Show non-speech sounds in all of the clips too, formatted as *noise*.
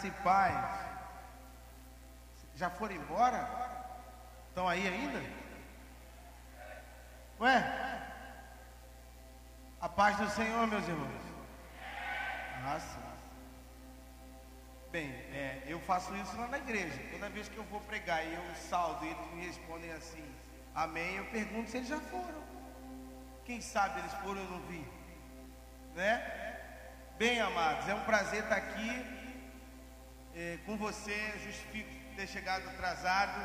Graça e paz. Já foram embora? Estão aí ainda? Ué? A paz do Senhor, meus irmãos. Sim. Bem, é, eu faço isso lá na igreja. Toda vez que eu vou pregar e eu saldo e eles me respondem assim, amém, eu pergunto se eles já foram. Quem sabe eles foram eu não vi. Né? Bem, amados, é um prazer estar aqui é, com você, justifico ter chegado atrasado.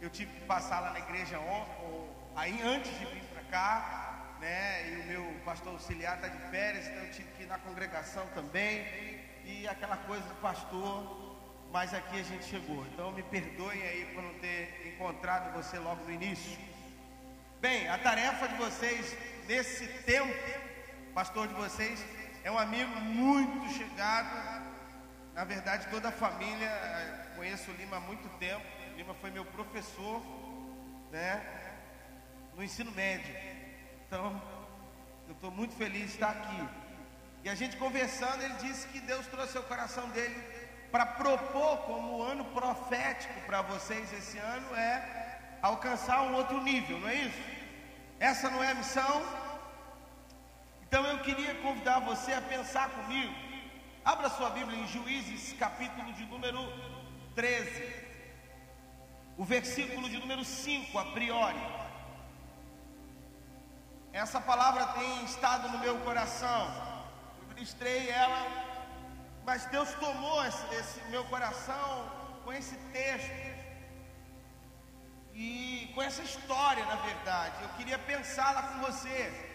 Eu tive que passar lá na igreja ontem, aí antes de vir para cá, né? E o meu pastor auxiliar está de férias, então eu tive que ir na congregação também. E aquela coisa do pastor, mas aqui a gente chegou. Então me perdoem aí por não ter encontrado você logo no início. Bem, a tarefa de vocês nesse tempo, pastor de vocês, é um amigo muito chegado, na verdade, toda a família, eh, conheço o Lima há muito tempo. O Lima foi meu professor, né? No ensino médio. Então, eu estou muito feliz de estar aqui. E a gente conversando, ele disse que Deus trouxe o coração dele para propor como ano profético para vocês esse ano é alcançar um outro nível, não é isso? Essa não é a missão? Então eu queria convidar você a pensar comigo Abra sua Bíblia em Juízes, capítulo de número 13, o versículo de número 5, a priori. Essa palavra tem estado no meu coração, eu ministrei ela, mas Deus tomou esse, esse meu coração com esse texto e com essa história, na verdade. Eu queria pensá-la com você.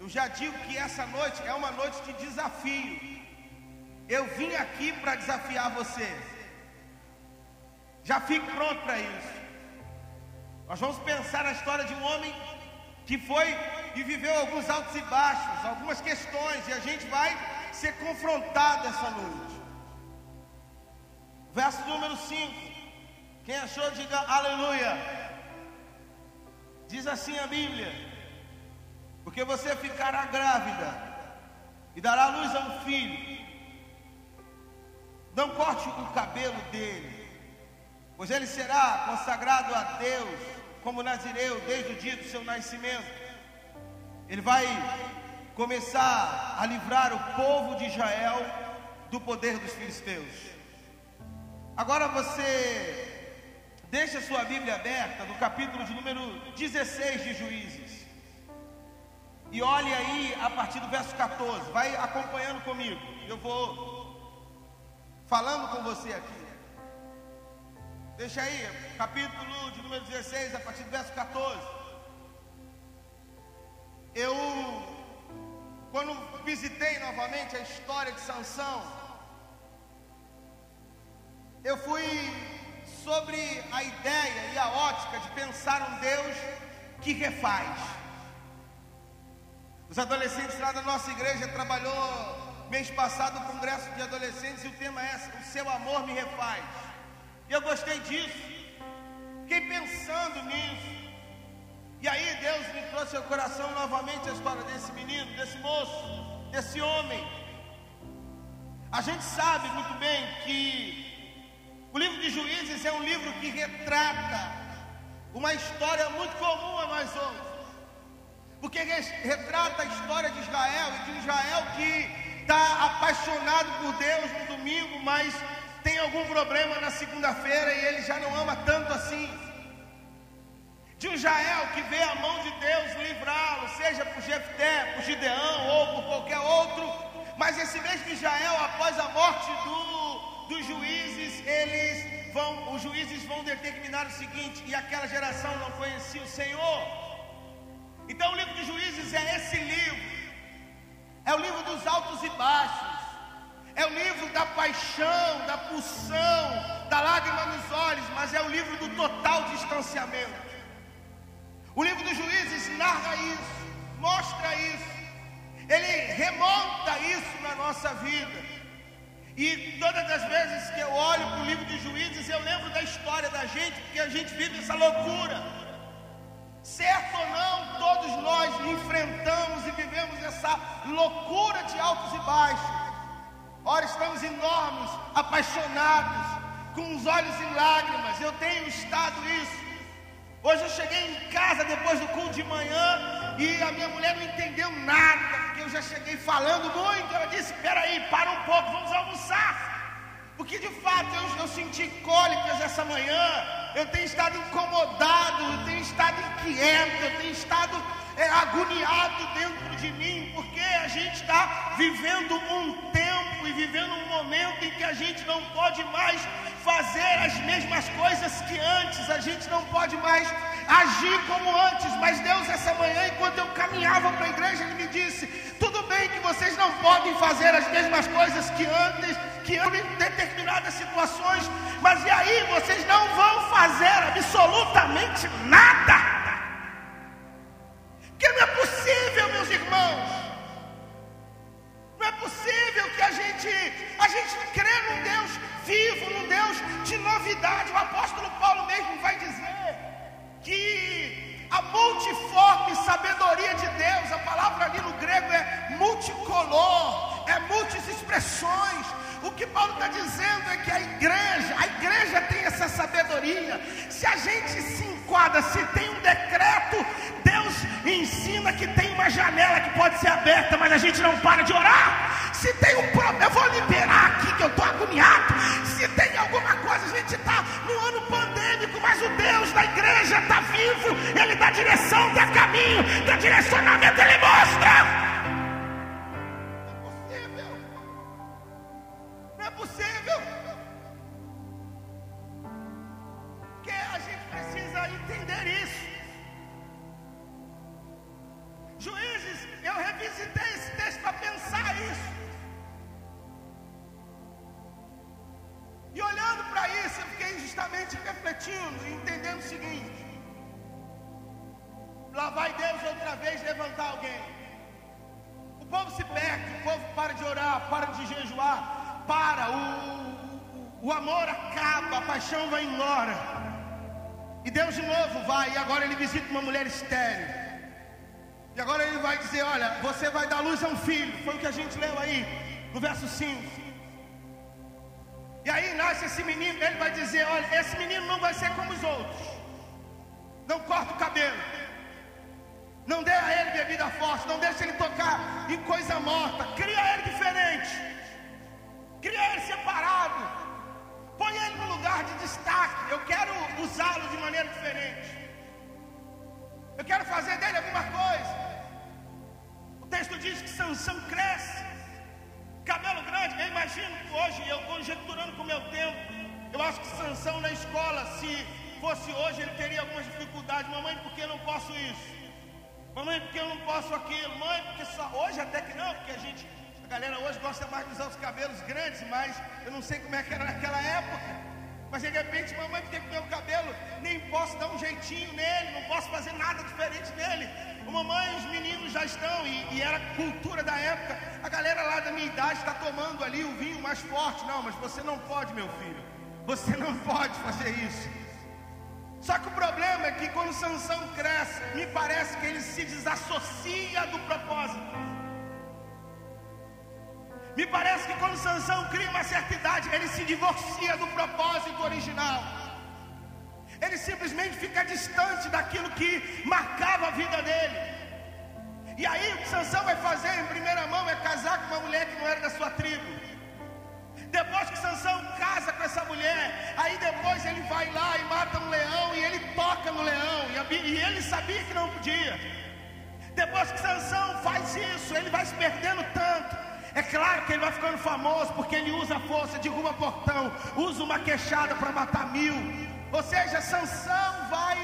Eu já digo que essa noite é uma noite de desafio. Eu vim aqui para desafiar você. Já fique pronto para isso. Nós vamos pensar na história de um homem que foi e viveu alguns altos e baixos, algumas questões, e a gente vai ser confrontado essa noite. Verso número 5. Quem achou, diga aleluia. Diz assim a Bíblia porque você ficará grávida e dará luz a um filho. Não corte o cabelo dele, pois ele será consagrado a Deus como nazireu desde o dia do seu nascimento. Ele vai começar a livrar o povo de Israel do poder dos filisteus. Agora você deixa sua Bíblia aberta no capítulo de número 16 de Juízes. E olhe aí a partir do verso 14, vai acompanhando comigo. Eu vou falando com você aqui. Deixa aí, capítulo de número 16, a partir do verso 14. Eu, quando visitei novamente a história de Sansão, eu fui sobre a ideia e a ótica de pensar um Deus que refaz. Os adolescentes lá da nossa igreja trabalhou mês passado o congresso de adolescentes e o tema é o seu amor me refaz. E eu gostei disso. Fiquei pensando nisso. E aí Deus me trouxe ao coração novamente a história desse menino, desse moço, desse homem. A gente sabe muito bem que o livro de Juízes é um livro que retrata uma história muito comum a nós hoje porque retrata a história de Israel e de Israel que está apaixonado por Deus no domingo, mas tem algum problema na segunda-feira e ele já não ama tanto assim. De Israel que vê a mão de Deus livrá-lo, seja por Jefté, por Gideão ou por qualquer outro, mas esse mesmo Israel, após a morte do, dos juízes, eles vão, os juízes vão determinar o seguinte: e aquela geração não conhecia o Senhor. Então o livro de Juízes é esse livro. É o livro dos altos e baixos. É o livro da paixão, da pulsão, da lágrima nos olhos, mas é o livro do total distanciamento. O livro dos Juízes narra isso, mostra isso. Ele remonta isso na nossa vida. E todas as vezes que eu olho para o livro de Juízes, eu lembro da história da gente, porque a gente vive essa loucura. Nós enfrentamos e vivemos essa loucura de altos e baixos. Ora, estamos enormes, apaixonados, com os olhos em lágrimas. Eu tenho estado isso. Hoje eu cheguei em casa depois do culto de manhã e a minha mulher não entendeu nada, porque eu já cheguei falando muito. Ela disse: Peraí, para um pouco, vamos almoçar. Porque de fato eu, eu senti cólicas essa manhã, eu tenho estado incomodado, eu tenho estado inquieto, eu tenho estado é, agoniado dentro de mim, porque a gente está vivendo um tempo e vivendo um momento em que a gente não pode mais fazer as mesmas coisas que antes, a gente não pode mais agir como antes. Mas Deus, essa manhã, enquanto eu caminhava para a igreja, Ele me disse: tudo bem que vocês não podem fazer as mesmas coisas que antes que em determinadas situações, mas e aí vocês não vão fazer absolutamente nada. Que não é possível, meus irmãos. Não é possível que a gente a gente crê num Deus vivo, num Deus de novidade. O apóstolo Paulo mesmo vai dizer que a multiforme sabedoria de Deus, a palavra ali no grego é multicolor, é multis expressões, o que Paulo está dizendo é que a igreja, a igreja tem essa sabedoria. Se a gente se enquadra, se tem um decreto, pode ser aberta, mas a gente não para de orar. Se tem um problema, eu vou liberar aqui que eu estou agoniado. Se tem alguma coisa, a gente está no ano pandêmico, mas o Deus da igreja está vivo, Ele dá direção, dá caminho, dá direcionamento, visita uma mulher estéril. E agora ele vai dizer: Olha, você vai dar luz a um filho. Foi o que a gente leu aí, no verso 5. E aí nasce esse menino, ele vai dizer: Olha, esse menino não vai ser como os outros. Não corta o cabelo. Não dê a ele bebida forte. Não deixa ele tocar em coisa morta. Cria ele diferente. Cria ele separado. Põe ele no lugar de destaque. Eu quero usá-lo de maneira diferente. Eu quero fazer dele alguma coisa. O texto diz que Sansão cresce, cabelo grande. Eu imagino que hoje, eu conjecturando com o meu tempo, eu acho que Sansão na escola, se fosse hoje, ele teria algumas dificuldades. Mamãe, por que eu não posso isso? Mamãe, por que eu não posso aquilo? Mãe, porque só hoje até que não, porque a gente, a galera hoje gosta mais de usar os cabelos grandes, mas eu não sei como é que era naquela época. Mas de repente, mamãe tem com meu cabelo, nem posso dar um jeitinho nele, não posso fazer nada diferente nele. O mamãe, os meninos já estão, e, e era cultura da época. A galera lá da minha idade está tomando ali o vinho mais forte. Não, mas você não pode, meu filho. Você não pode fazer isso. Só que o problema é que quando Sansão cresce, me parece que ele se desassocia do propósito. Me parece que quando Sansão cria uma certa idade, ele se divorcia do propósito original. Ele simplesmente fica distante daquilo que marcava a vida dele. E aí o que Sansão vai fazer em primeira mão é casar com uma mulher que não era da sua tribo. Depois que Sansão casa com essa mulher, aí depois ele vai lá e mata um leão e ele toca no leão. E ele sabia que não podia. Depois que Sansão faz isso, ele vai se perdendo tanto é claro que ele vai ficando famoso porque ele usa a força, derruba portão, usa uma queixada para matar mil. Ou seja, Sansão vai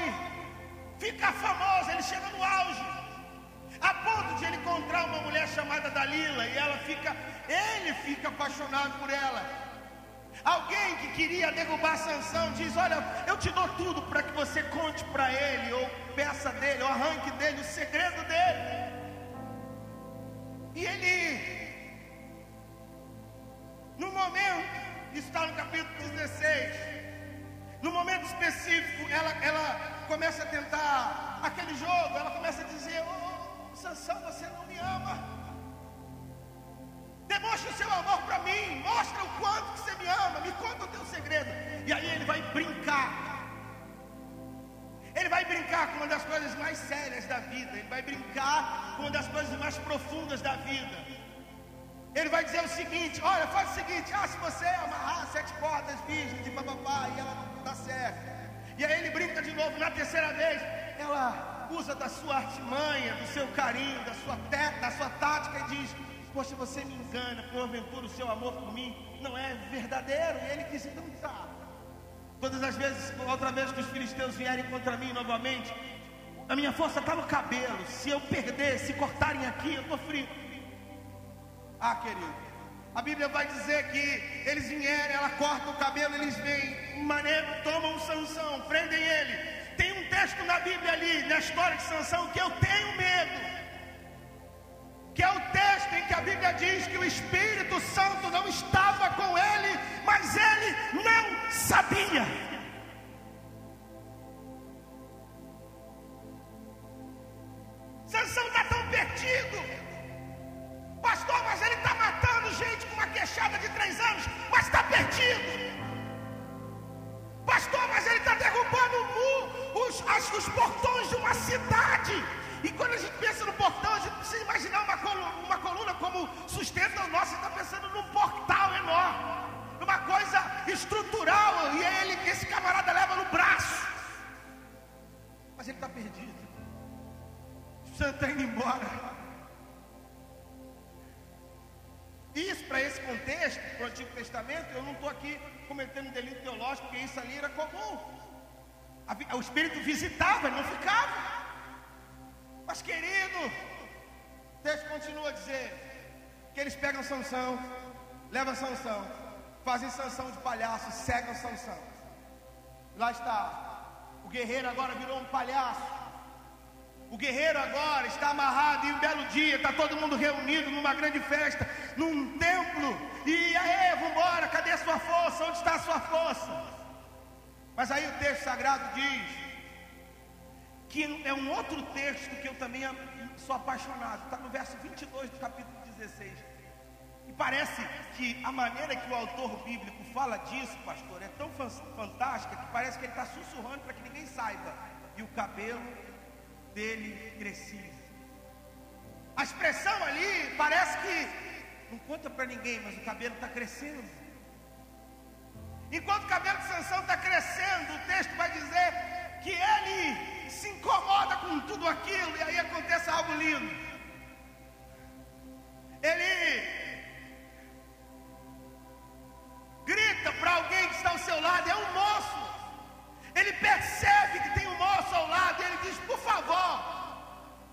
ficar famoso, ele chega no auge. A ponto de ele encontrar uma mulher chamada Dalila e ela fica, ele fica apaixonado por ela. Alguém que queria derrubar Sansão diz: Olha, eu te dou tudo para que você conte para ele, ou peça dele, ou arranque dele o segredo dele. E ele no momento, está no capítulo 16. No momento específico, ela, ela começa a tentar aquele jogo, ela começa a dizer: Ô oh, Sansão, você não me ama. Demonstra o seu amor para mim, mostra o quanto que você me ama, me conta o teu segredo. E aí ele vai brincar ele vai brincar com uma das coisas mais sérias da vida, ele vai brincar com uma das coisas mais profundas da vida. Ele vai dizer o seguinte: olha, faz o seguinte, ah, se você amarrar sete cordas virgens e papapá, e ela não dá certo. E aí ele brinca de novo, na terceira vez, ela usa da sua artimanha, do seu carinho, da sua, da sua tática e diz: Poxa, você me engana, porventura o seu amor por mim não é verdadeiro. E ele diz: Então tá. Todas as vezes, outra vez que os filisteus vierem contra mim novamente, a minha força está no cabelo. Se eu perder, se cortarem aqui, eu estou frio. Ah, querido, a Bíblia vai dizer que eles vierem, ela corta o cabelo, eles vêm, maneiro, tomam Sansão, prendem ele. Tem um texto na Bíblia ali, na história de Sansão, que eu tenho medo. Que é o texto em que a Bíblia diz que o Espírito Santo não estava com ele, mas ele não sabia. Sansão está tão perdido. Pastor, mas ele está matando gente com uma queixada de três anos, mas está perdido. Pastor, mas ele está derrubando os, os, os portões de uma cidade. E quando a gente pensa no portão, a gente precisa imaginar uma coluna, uma coluna como sustenta o nosso, está pensando num portal enorme uma coisa estrutural, e é ele que esse camarada leva no braço. Mas ele está perdido. O santo está indo embora. Isso para esse contexto, para o Antigo Testamento, eu não estou aqui cometendo delito teológico, porque isso ali era comum. O Espírito visitava, ele não ficava. Mas querido, o texto continua a dizer que eles pegam Sansão, levam Sansão, fazem sanção de palhaço, cegam sanção. Lá está. O guerreiro agora virou um palhaço. O guerreiro agora está amarrado e um belo dia está todo mundo reunido numa grande festa, num templo. E aí, vamos embora, cadê a sua força? Onde está a sua força? Mas aí o texto sagrado diz que é um outro texto que eu também sou apaixonado. Está no verso 22 do capítulo 16 parece que a maneira que o autor bíblico fala disso, pastor, é tão fantástica que parece que ele está sussurrando para que ninguém saiba. E o cabelo dele crescia. A expressão ali parece que não conta para ninguém, mas o cabelo está crescendo. Enquanto o cabelo de Sansão está crescendo, o texto vai dizer que ele se incomoda com tudo aquilo, e aí acontece algo lindo. Ele grita para alguém que está ao seu lado, é um moço. Ele percebe que tem ao lado, ele diz: Por favor,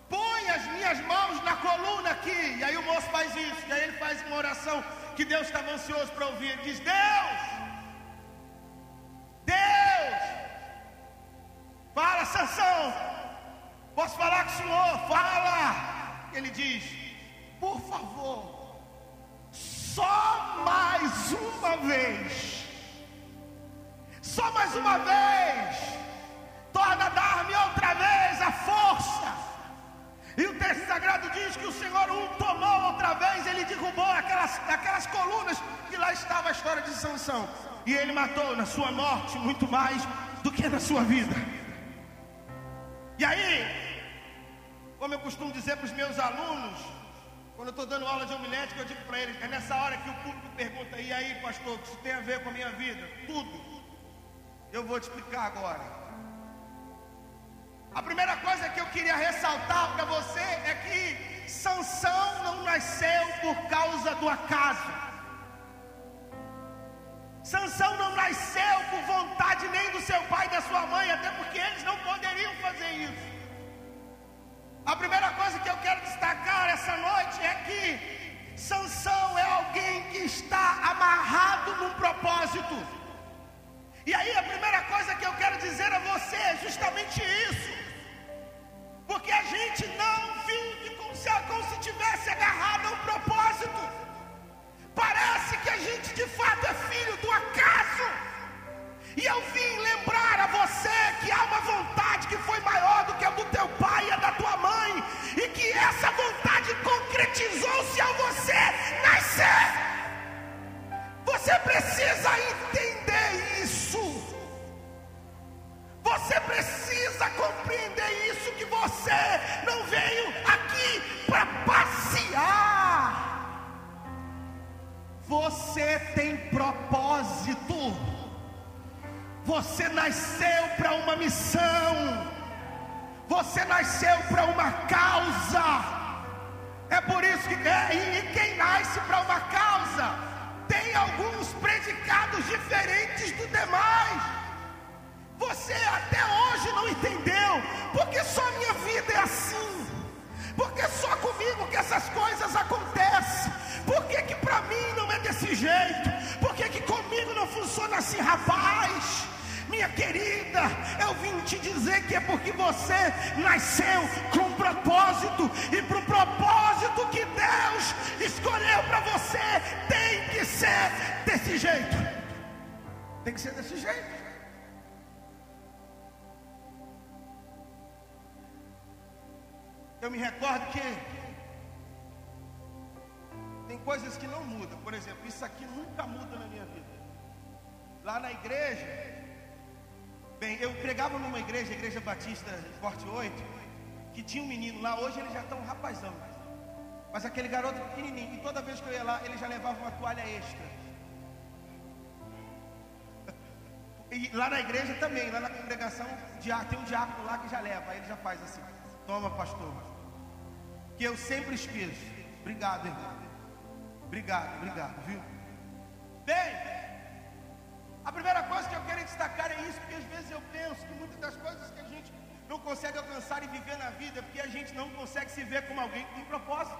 põe as minhas mãos na coluna aqui. E aí o moço faz isso, e aí ele faz uma oração que Deus estava ansioso para ouvir. Ele diz: Deus, Deus, fala, Sansão, posso falar com o senhor? Fala. Ele diz: Por favor só mais uma vez. Só mais uma vez. Torna a dar-me outra vez a força. E o texto sagrado diz que o Senhor um tomou outra vez, ele derrubou aquelas, aquelas colunas que lá estava a história de Sansão. E ele matou na sua morte muito mais do que na sua vida. E aí, como eu costumo dizer para os meus alunos, quando eu estou dando aula de homilética, eu digo para eles, é nessa hora que o público pergunta, e aí, pastor, o isso tem a ver com a minha vida? Tudo. Eu vou te explicar agora. A primeira coisa que eu queria ressaltar para você é que Sansão não nasceu por causa do acaso. Sansão não nasceu por vontade nem do seu pai e da sua mãe, até porque eles não poderiam fazer isso. A primeira coisa que eu quero destacar essa noite é que Sansão é alguém que está amarrado num propósito. E aí a primeira coisa que eu quero dizer a você é justamente isso porque a gente não vive como se, como se tivesse agarrado ao propósito. Parece que a gente de fato é filho do acaso. E eu vim lembrar a você que há uma vontade que foi maior do que a do teu pai e a da tua mãe, e que essa vontade concretizou-se ao você nascer. Você precisa entender isso. Você precisa compreender isso que você não veio aqui para passear. Você tem propósito. Você nasceu para uma missão. Você nasceu para uma causa. É por isso que é, e quem nasce para uma causa tem alguns predicados diferentes do demais. Você até hoje não entendeu, porque só minha vida é assim. Porque só comigo que essas coisas acontecem. Por que, para mim não é desse jeito? Por que, que comigo não funciona assim, rapaz? Minha querida, eu vim te dizer que é porque você nasceu com um propósito, e para o propósito que Deus escolheu para você, tem que ser desse jeito. Tem que ser desse jeito. Eu me recordo que tem coisas que não mudam. Por exemplo, isso aqui nunca muda na minha vida. Lá na igreja, bem, eu pregava numa igreja, igreja batista Forte 8, que tinha um menino lá, hoje ele já está um rapazão. Mas aquele garoto pequenininho, e toda vez que eu ia lá, ele já levava uma toalha extra. *laughs* E lá na igreja também, lá na congregação, tem um diácono lá que já leva, aí ele já faz assim: toma, pastor que eu sempre esqueço. Obrigado, irmão. Obrigado, obrigado, viu? Bem, a primeira coisa que eu quero destacar é isso, porque às vezes eu penso que muitas das coisas que a gente não consegue alcançar e viver na vida é porque a gente não consegue se ver como alguém que tem propósito.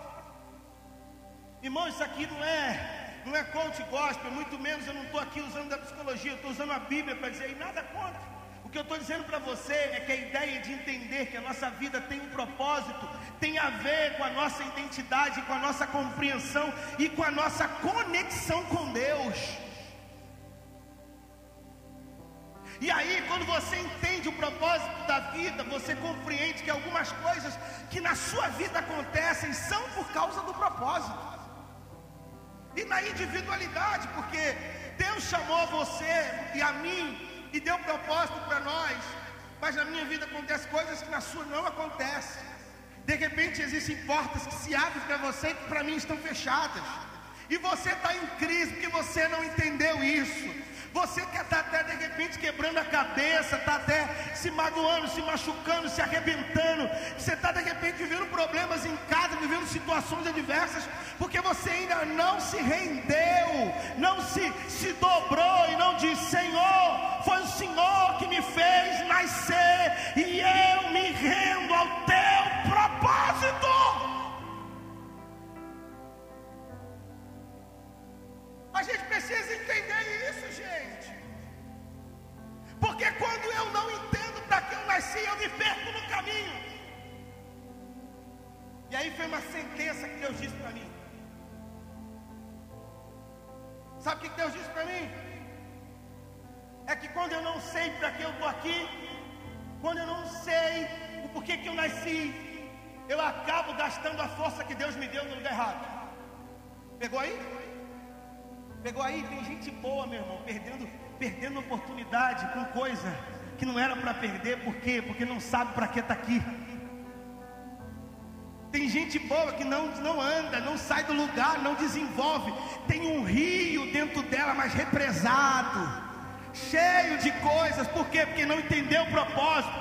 Irmão, isso aqui não é, não é coach gospel, muito menos eu não estou aqui usando da psicologia, eu estou usando a Bíblia para dizer, e nada contra que eu estou dizendo para você é que a ideia de entender que a nossa vida tem um propósito tem a ver com a nossa identidade, com a nossa compreensão e com a nossa conexão com Deus. E aí, quando você entende o propósito da vida, você compreende que algumas coisas que na sua vida acontecem são por causa do propósito. E na individualidade, porque Deus chamou você e a mim e deu propósito para nós, mas na minha vida acontecem coisas que na sua não acontecem. De repente existem portas que se abrem para você e que para mim estão fechadas. E você está em crise porque você não entendeu isso. Você que está até de repente quebrando a cabeça, está até se magoando, se machucando, se arrebentando. Você está de repente vivendo problemas em casa, vivendo situações adversas, porque você ainda não se rendeu, não se, se dobrou e não disse: Senhor, foi Senhor que me fez nascer e eu me rendo ao teu propósito. A gente precisa entender isso, gente. Porque quando eu não entendo para que eu nasci, eu me perco no caminho. E aí foi uma sentença que Deus disse para mim. Sabe o que Deus disse para mim? É que quando eu não sei para que eu estou aqui, quando eu não sei o porquê que eu nasci, eu acabo gastando a força que Deus me deu no lugar errado. Pegou aí? Pegou aí? Tem gente boa, meu irmão, perdendo, perdendo oportunidade com coisa que não era para perder, por quê? Porque não sabe para que está aqui. Tem gente boa que não, não anda, não sai do lugar, não desenvolve. Tem um rio dentro dela, mas represado, cheio de coisas. Por quê? Porque não entendeu o propósito.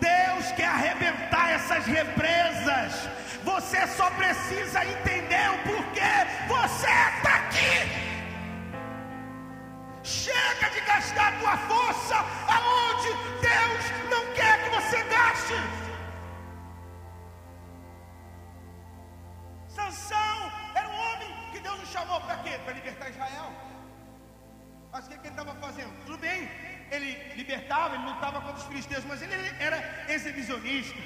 Deus quer arrebentar essas represas. Você só precisa entender o porquê você está aqui. Chega de gastar tua força aonde Deus não quer que você gaste. Sansão era um homem que Deus nos chamou para quê? Para libertar Israel. Mas o que, que ele estava fazendo? Tudo bem, ele libertava, ele lutava contra os filisteus, mas ele era exibicionista.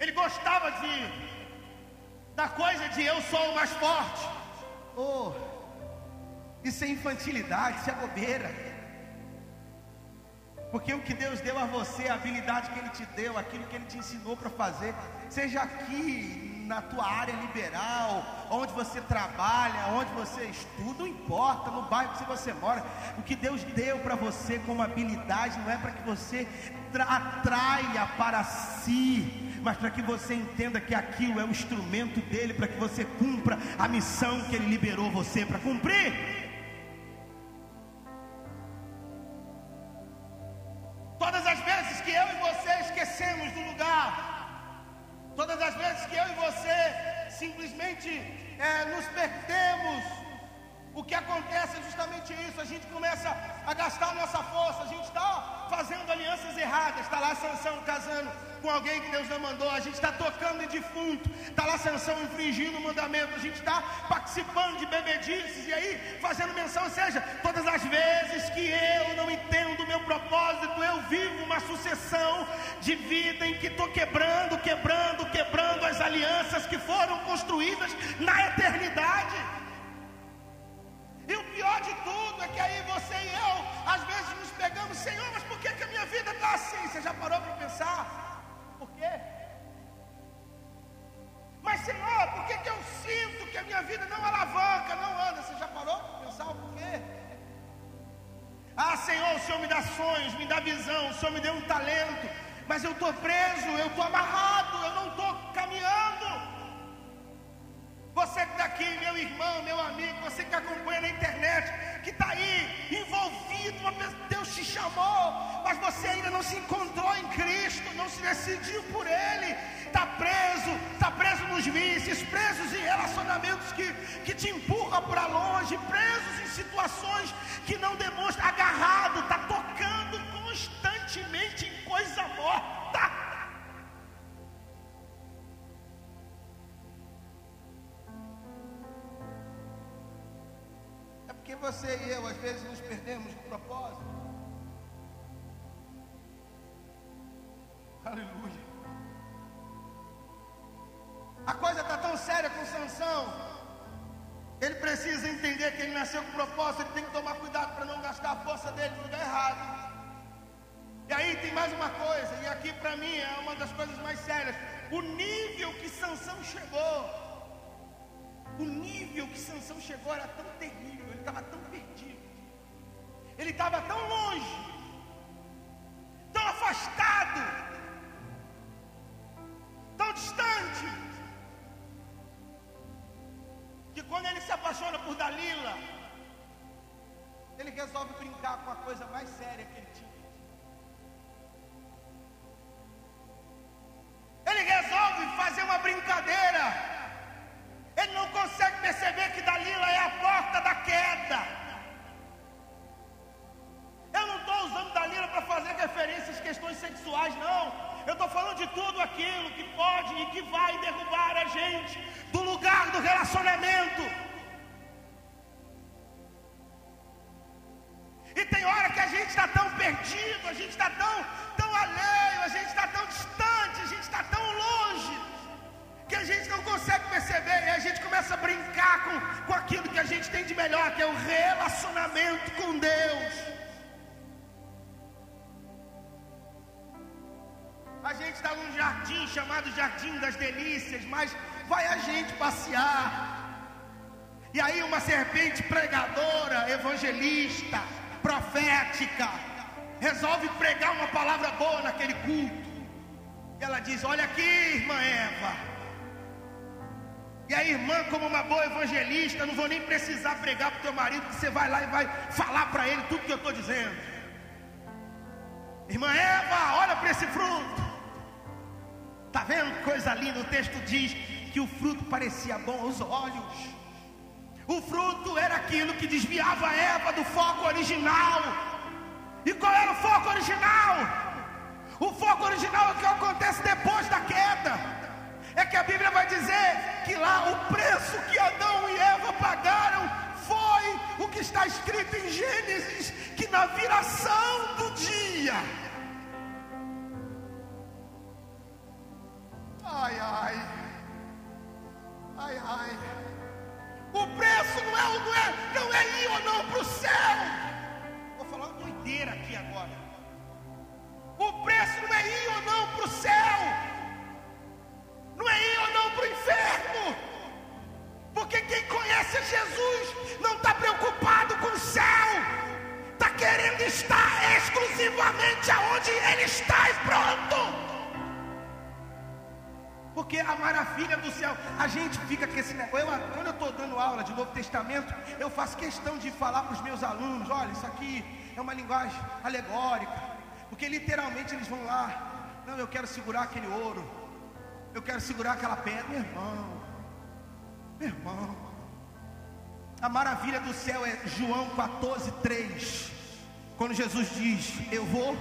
Ele gostava de da coisa de eu sou o mais forte. Oh, isso é infantilidade, isso é bobeira. Porque o que Deus deu a você, a habilidade que Ele te deu, aquilo que Ele te ensinou para fazer, seja aqui na tua área liberal, onde você trabalha, onde você estuda, não importa, no bairro que você mora, o que Deus deu para você como habilidade não é para que você atraia para si mas para que você entenda que aquilo é o instrumento dele para que você cumpra a missão que ele liberou você para cumprir. Todas as vezes que eu e você esquecemos do lugar simplesmente é, nos perdemos. O que acontece é justamente isso: a gente começa a gastar nossa força, a gente está fazendo alianças erradas, está lá Sansão casando com alguém que Deus não mandou, a gente está tocando em defunto, está lá Sansão infringindo o mandamento, a gente está participando de bebedices e aí fazendo menção, ou seja, todas as vezes que eu não propósito, eu vivo uma sucessão de vida em que estou quebrando, quebrando, quebrando as alianças que foram construídas na eternidade. E o pior de tudo é que aí você e eu, às vezes nos pegamos, Senhor, mas por que, que a minha vida está assim? Você já parou para pensar? Por quê? Mas Senhor, por que, que eu sinto que a minha vida não alavanca, não anda? Você já parou para pensar o porquê? Ah, Senhor, o Senhor me dá sonhos, me dá visão, o Senhor me deu um talento, mas eu estou preso, eu estou amarrado, eu não estou caminhando. Você que está aqui, meu irmão, meu amigo, você que acompanha na internet, que está aí envolvido, Deus te chamou, mas você ainda não se encontrou em Cristo, não se decidiu por Ele, está preso, vícios, presos em relacionamentos que, que te empurram para longe, presos em situações que não demonstram, agarrado, está tocando constantemente em coisa morta. porque você e eu às vezes nos perdemos do propósito. Nível que Sansão chegou era tão terrível estava tão perdido, ele estava tão longe, marido, que você vai lá e vai falar para ele tudo que eu estou dizendo. Irmã Eva, olha para esse fruto. Está vendo coisa linda? O texto diz que o fruto parecia bom aos olhos. O fruto era aquilo que desviava Eva do foco original. E qual era o foco original? O foco original é o que acontece depois da queda é que a Bíblia vai dizer que lá o preço que Adão e Eva pagaram que está escrito em Gênesis, que na viração do dia. Ai, ai, ai, ai. O preço não é, não é, não é ir ou não para o céu. Vou falar uma doideira aqui agora. O preço não é ir ou não para o céu não é ir ou não para o inferno. Porque quem conhece Jesus não está preocupado com o céu, está querendo estar exclusivamente aonde Ele está e pronto. Porque a maravilha do céu, a gente fica com esse negócio. Eu, quando eu estou dando aula de Novo Testamento, eu faço questão de falar para os meus alunos: olha, isso aqui é uma linguagem alegórica. Porque literalmente eles vão lá, não, eu quero segurar aquele ouro, eu quero segurar aquela pedra, meu irmão. Meu irmão, a maravilha do céu é João 14, 3. Quando Jesus diz: Eu vou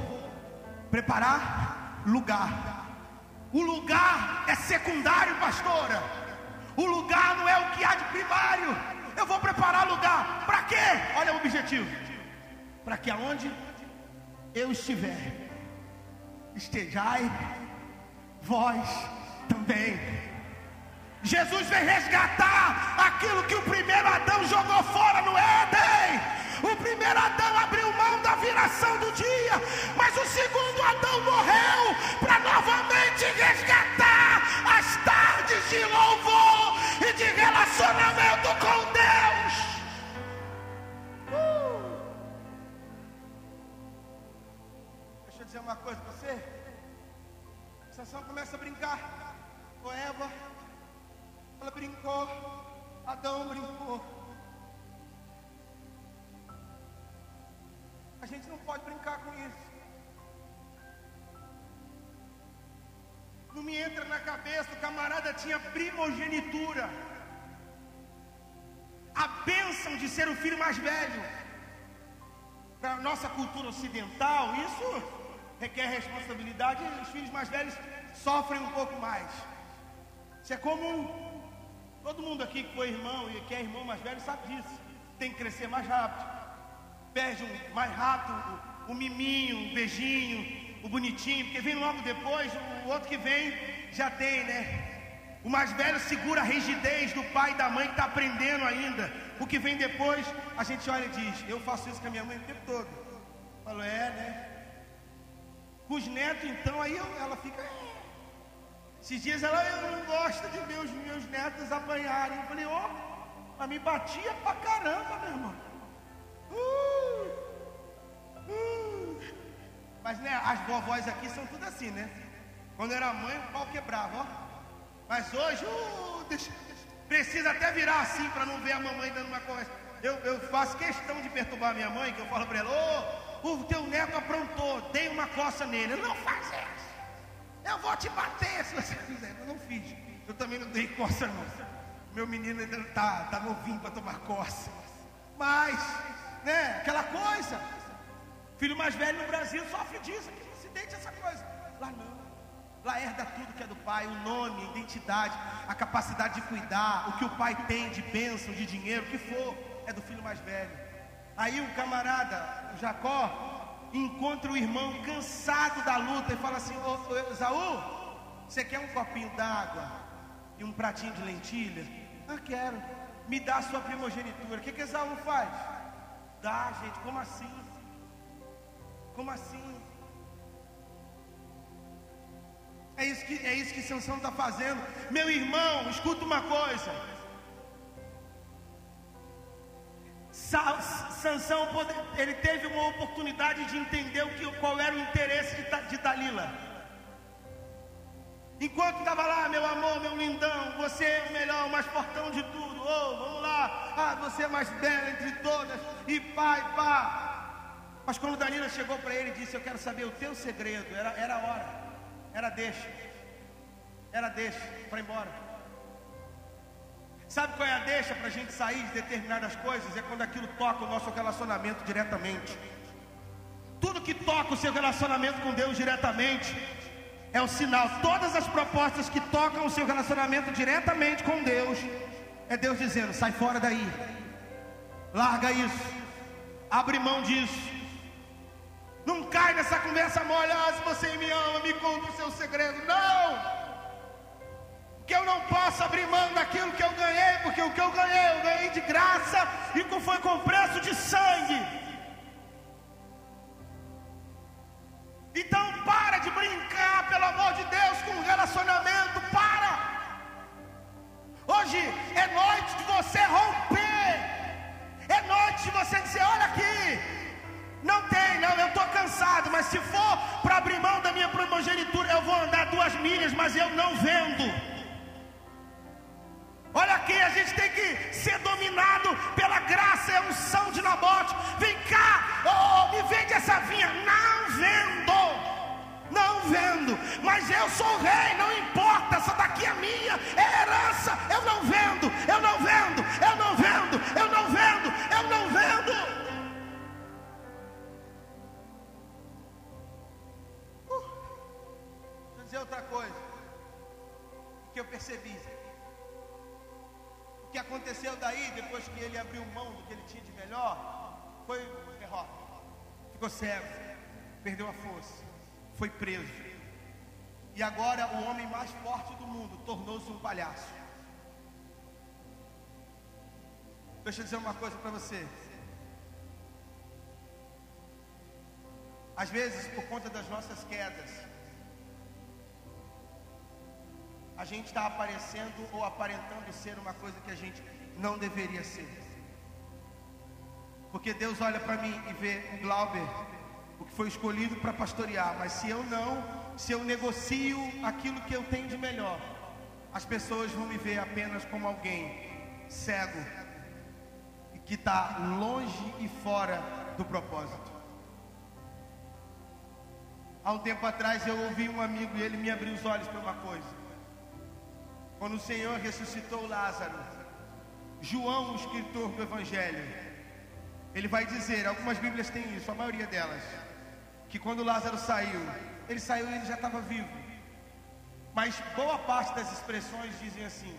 preparar lugar. O lugar é secundário, pastora. O lugar não é o que há de primário. Eu vou preparar lugar. Para quê? Olha o objetivo. Para que aonde eu estiver, estejai vós também. Jesus vem resgatar aquilo que o primeiro Adão jogou fora no Éden. O primeiro Adão abriu mão da viração do dia, mas o segundo Adão morreu para novamente resgatar as tardes de louvor e de relacionamento com Deus. Uh! Deixa eu dizer uma coisa para você. A sessão começa a brincar com Eva. Ela brincou, Adão brincou. A gente não pode brincar com isso. Não me entra na cabeça, o camarada tinha primogenitura. A bênção de ser o filho mais velho. Para nossa cultura ocidental, isso requer responsabilidade. Os filhos mais velhos sofrem um pouco mais. Isso é comum. Todo mundo aqui que foi irmão e que é irmão mais velho sabe disso. Tem que crescer mais rápido. Perde um, mais rápido o, o miminho, o beijinho, o bonitinho, porque vem logo depois, o, outro que vem já tem, né? O mais velho segura a rigidez do pai e da mãe que está aprendendo ainda. O que vem depois, a gente olha e diz: Eu faço isso com a minha mãe o tempo todo. Falo, é, né? Com os netos, então, aí ela fica. Esses dias ela não gosta de ver os meus netos apanharem. Eu falei, ó, oh, mas me batia pra caramba, meu irmão. Uh, uh. Mas né, as vovós aqui são tudo assim, né? Quando era mãe, o pau quebrava, ó. Mas hoje, uh, deixa, precisa até virar assim para não ver a mamãe dando uma conversa. Eu, eu, faço questão de perturbar minha mãe, que eu falo para ela, ô, oh, o teu neto aprontou, dei uma coça nele. Eu não faz isso. Eu vou te bater se você fizer. Eu não fiz. Eu também não dei coça, não. Meu menino ainda está tá novinho para tomar coça. Mas, né, aquela coisa. Filho mais velho no Brasil sofre disso. Aqui no Ocidente, essa coisa. Lá não. Lá herda tudo que é do pai: o nome, a identidade, a capacidade de cuidar, o que o pai tem de bênção, de dinheiro, o que for, é do filho mais velho. Aí o camarada, o Jacó, encontra o irmão cansado da luta e fala assim: Ô, Esaú, você quer um copinho d'água e um pratinho de lentilha? Ah, quero. Me dá a sua primogenitura. O que, que Esaú faz? Dá, gente, como assim? Como assim? É isso que, é isso que Sansão está fazendo. Meu irmão, escuta uma coisa. Sansão ele teve uma oportunidade de entender o que, qual era o interesse de, Dalila. Enquanto estava lá, meu amor, meu lindão, você é o melhor, o mais fortão de tudo. Oh, vamos lá. Ah, você é mais bela entre todas. E pai, pá. Mas quando Dalila chegou para ele e disse: Eu quero saber o teu segredo, era, era a hora, era deixa, era deixa para embora. Sabe qual é a deixa para a gente sair de determinadas coisas? É quando aquilo toca o nosso relacionamento diretamente. Tudo que toca o seu relacionamento com Deus diretamente é o sinal. Todas as propostas que tocam o seu relacionamento diretamente com Deus é Deus dizendo: sai fora daí, larga isso, abre mão disso. Não cai nessa conversa mole, ah, se você me ama, me conta o seu segredo. Não! Que eu não posso abrir mão daquilo que eu ganhei, porque o que eu ganhei, eu ganhei de graça e que foi com preço de sangue. Então para de brincar, pelo amor de Deus, com relacionamento, para. Hoje é noite de você romper, é noite de você dizer: olha aqui, não tem, não, eu estou cansado, mas se for para abrir mão da minha primogenitura, eu vou andar duas milhas, mas eu não vendo. Olha aqui, a gente tem que ser dominado pela graça e unção de Nabote. Vem cá, oh, me vende essa vinha. Não vendo. Não vendo, mas eu sou rei, não importa, essa daqui é minha, é herança. Eu não vendo, eu não vendo, eu não vendo, eu não vendo, eu não vendo. Uh, eu dizer outra coisa que eu percebi. Que aconteceu daí, depois que ele abriu mão do que ele tinha de melhor, foi derrota. Ficou cego, perdeu a força, foi preso. E agora o homem mais forte do mundo tornou-se um palhaço. Deixa eu dizer uma coisa para você. Às vezes, por conta das nossas quedas, a gente está aparecendo ou aparentando ser uma coisa que a gente não deveria ser. Porque Deus olha para mim e vê o Glauber, o que foi escolhido para pastorear, mas se eu não, se eu negocio aquilo que eu tenho de melhor, as pessoas vão me ver apenas como alguém cego e que está longe e fora do propósito. Há um tempo atrás eu ouvi um amigo e ele me abriu os olhos para uma coisa. Quando o Senhor ressuscitou Lázaro, João, o escritor do Evangelho, ele vai dizer, algumas Bíblias têm isso, a maioria delas, que quando Lázaro saiu, ele saiu e ele já estava vivo. Mas boa parte das expressões dizem assim: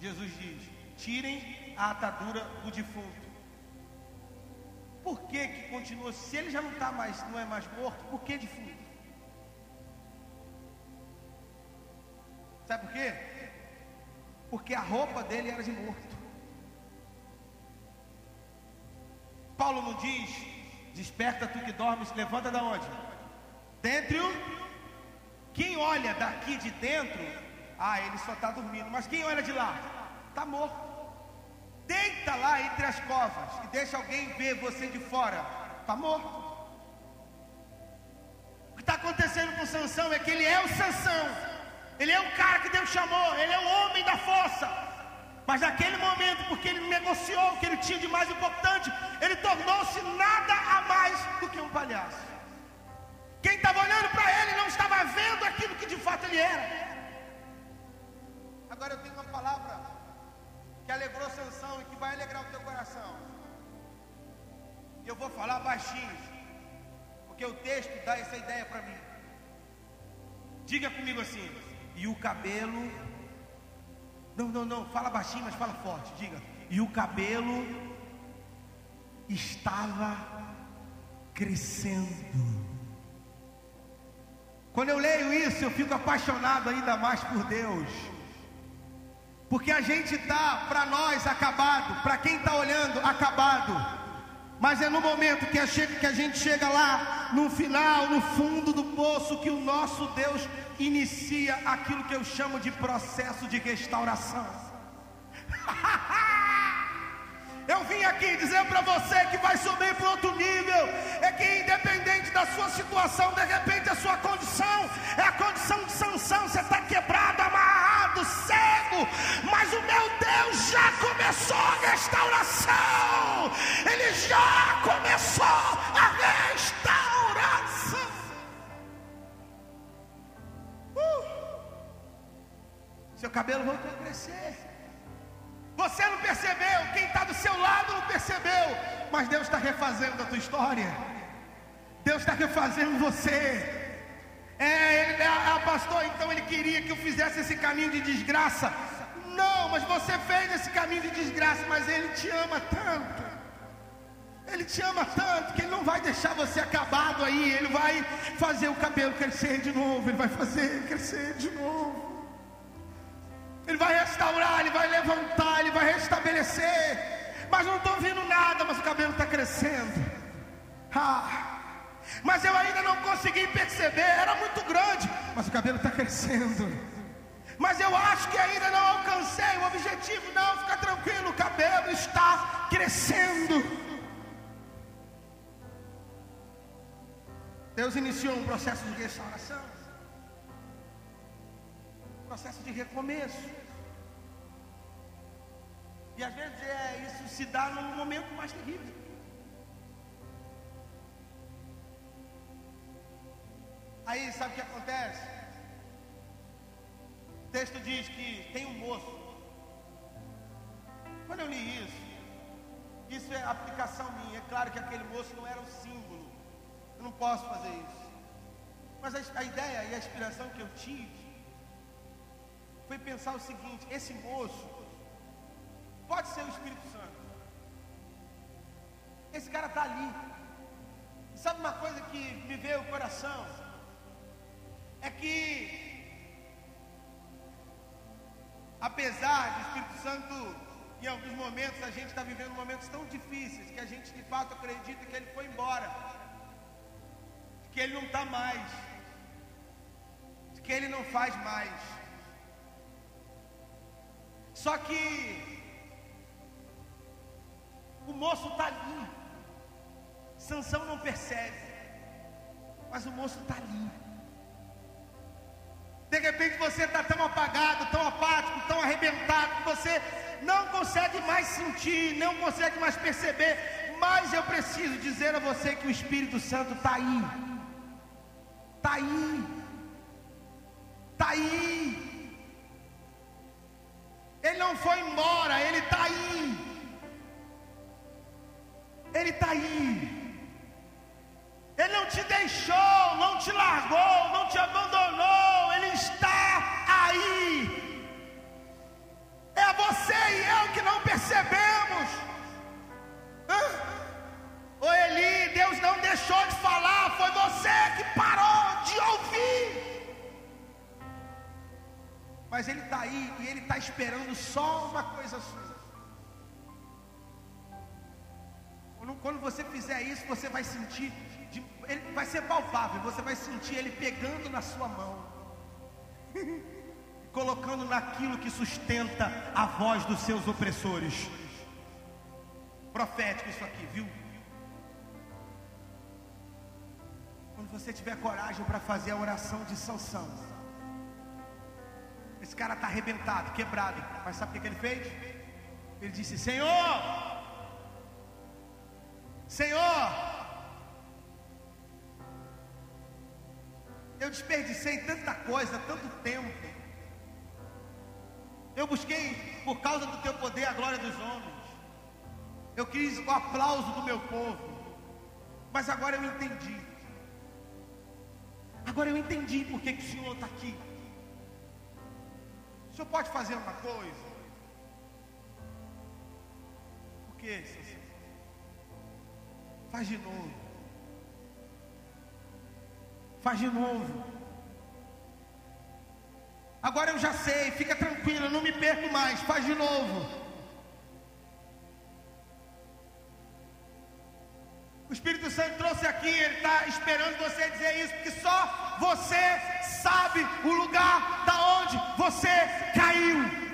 Jesus diz: tirem a atadura do defunto. Por que que continua? Se ele já não está mais, não é mais morto, por que defunto? Sabe por quê? Porque a roupa dele era de morto. Paulo não diz: Desperta tu que dormes, levanta da onde? Dentro. Quem olha daqui de dentro, ah, ele só está dormindo. Mas quem olha de lá, está morto. Deita lá entre as covas e deixa alguém ver você de fora, está morto. O que está acontecendo com Sansão é que ele é o Sansão. Ele é o cara que Deus chamou, ele é o homem da força. Mas naquele momento, porque ele negociou o que ele tinha de mais importante, ele tornou-se nada a mais do que um palhaço. Quem estava olhando para ele não estava vendo aquilo que de fato ele era. Agora eu tenho uma palavra que alegrou Sansão e que vai alegrar o teu coração. E eu vou falar baixinho, porque o texto dá essa ideia para mim. Diga comigo assim: e o cabelo. Não, não, não, fala baixinho, mas fala forte. Diga. E o cabelo estava crescendo. Quando eu leio isso, eu fico apaixonado ainda mais por Deus. Porque a gente está, para nós, acabado, para quem está olhando, acabado. Mas é no momento que a, gente chega lá, no final, no fundo do poço, que o nosso Deus inicia aquilo que eu chamo de processo de restauração. *laughs* Eu vim aqui dizer para você que vai subir para outro nível. É que independente da sua situação, de repente a sua condição é a condição de sanção. Você está quebrado, amarrado, cego. Mas o meu Deus já começou a restauração. Ele já começou a restauração. Seu cabelo voltou a crescer. Você não percebeu, quem está do seu lado não percebeu, mas Deus está refazendo a tua história. Deus está refazendo você. É, ele, a, a pastor, então ele queria que eu fizesse esse caminho de desgraça. Não, mas você fez esse caminho de desgraça, mas ele te ama tanto. Ele te ama tanto que ele não vai deixar você acabado aí. Ele vai fazer o cabelo crescer de novo. Ele vai fazer crescer de novo. Restaurar, Ele vai levantar, Ele vai restabelecer. Mas não estou vendo nada, mas o cabelo está crescendo. Ah, mas eu ainda não consegui perceber, era muito grande, mas o cabelo está crescendo. Mas eu acho que ainda não alcancei o objetivo. Não, fica tranquilo, o cabelo está crescendo. Deus iniciou um processo de restauração, um processo de recomeço. E às vezes é, isso se dá num momento mais terrível. Aí sabe o que acontece? O texto diz que tem um moço. Quando eu li isso, isso é aplicação minha. É claro que aquele moço não era o símbolo. Eu não posso fazer isso. Mas a, a ideia e a inspiração que eu tive foi pensar o seguinte: esse moço pode ser o Espírito Santo. Esse cara está ali. Sabe uma coisa que me veio o coração? É que, apesar do Espírito Santo, em alguns momentos a gente está vivendo momentos tão difíceis que a gente de fato acredita que ele foi embora, que ele não está mais, que ele não faz mais. Só que o moço está ali. Sansão não percebe, mas o moço está ali. De repente você está tão apagado, tão apático, tão arrebentado, que você não consegue mais sentir, não consegue mais perceber. Mas eu preciso dizer a você que o Espírito Santo está aí. Está aí. Está aí. Ele não foi embora, ele está aí. Ele está aí. Ele não te deixou, não te largou, não te abandonou, Ele está aí. É você e eu que não percebemos. Hã? Ô Eli, Deus não deixou de falar, foi você que parou de ouvir. Mas Ele está aí e Ele está esperando só uma coisa sua. Quando você fizer isso, você vai sentir de, ele vai ser palpável, você vai sentir ele pegando na sua mão, *laughs* colocando naquilo que sustenta a voz dos seus opressores. Profético isso aqui, viu? Quando você tiver coragem para fazer a oração de Sansão, esse cara está arrebentado, quebrado, mas sabe o que, ele fez? Ele disse: Senhor, Senhor, Eu desperdicei tanta coisa, tanto tempo. Eu busquei, por causa do teu poder, a glória dos homens. Eu quis o aplauso do meu povo. Mas agora eu entendi. Agora eu entendi por que, que o Senhor está aqui. O Senhor pode fazer uma coisa? Por que, Senhor? Faz de novo. Faz de novo. Agora eu já sei, fica tranquilo, eu não me perco mais. Faz de novo. O Espírito Santo trouxe aqui, ele está esperando você dizer isso, porque só você sabe o lugar da onde você caiu.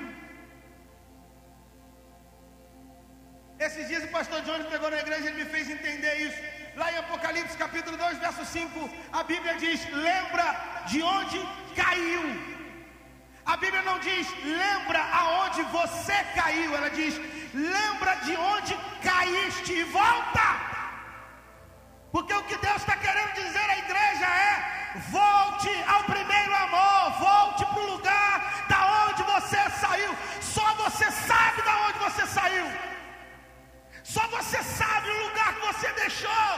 Esses dias o pastor Johnny pegou na igreja e me fez entender isso. Lá em Apocalipse capítulo 2, verso 5, a Bíblia diz: lembra de onde caiu. A Bíblia não diz lembra aonde você caiu, ela diz lembra de onde caíste e volta. Porque o que Deus está querendo dizer à igreja é: volte ao primeiro amor, volte para o lugar da onde você saiu. Só você sabe da onde você saiu. Só você sabe o lugar que você deixou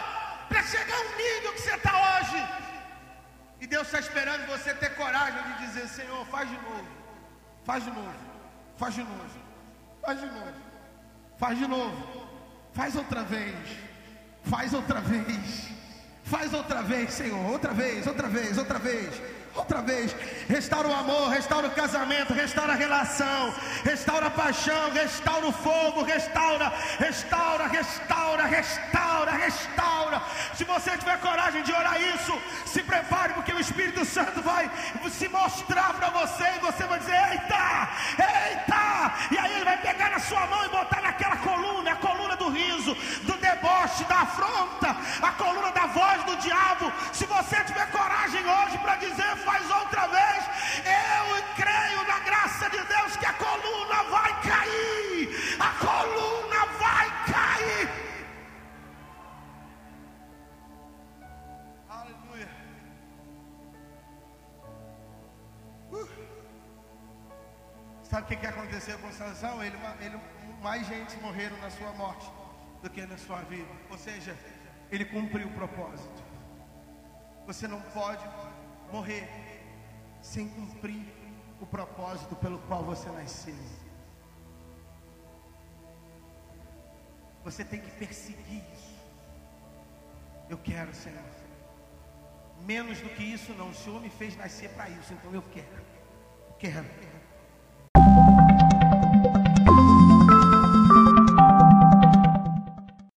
para chegar ao nível que você está hoje. E Deus está esperando você ter coragem de dizer: Senhor, faz de novo, faz de novo, faz de novo, faz de novo, faz de novo, faz outra vez, faz outra vez, faz outra vez, Senhor, outra vez, outra vez, outra vez. Outra vez, restaura o amor, restaura o casamento, restaura a relação, restaura a paixão, restaura o fogo, restaura, restaura, restaura, restaura, restaura. Se você tiver coragem de orar isso, se prepare, porque o Espírito Santo vai se mostrar para você e você vai dizer: Eita, eita! E aí ele vai pegar na sua mão e botar naquela coluna, a coluna do riso, do deboche, da afronta, a coluna da voz do diabo. Se você tiver coragem hoje para dizer, faz outra vez. Eu creio na graça de Deus que a coluna vai cair. A coluna vai cair. Aleluia. Uh. Sabe o que, aconteceu com Sansão? Ele, ele, mais gente morreram na sua morte do que na sua vida. Ou seja, ele cumpriu o propósito. Você não pode morrer sem cumprir o propósito pelo qual você nasceu. Você tem que perseguir isso. Eu quero, Senhor. Menos do que isso não. O Senhor me fez nascer para isso, então eu quero. Quero.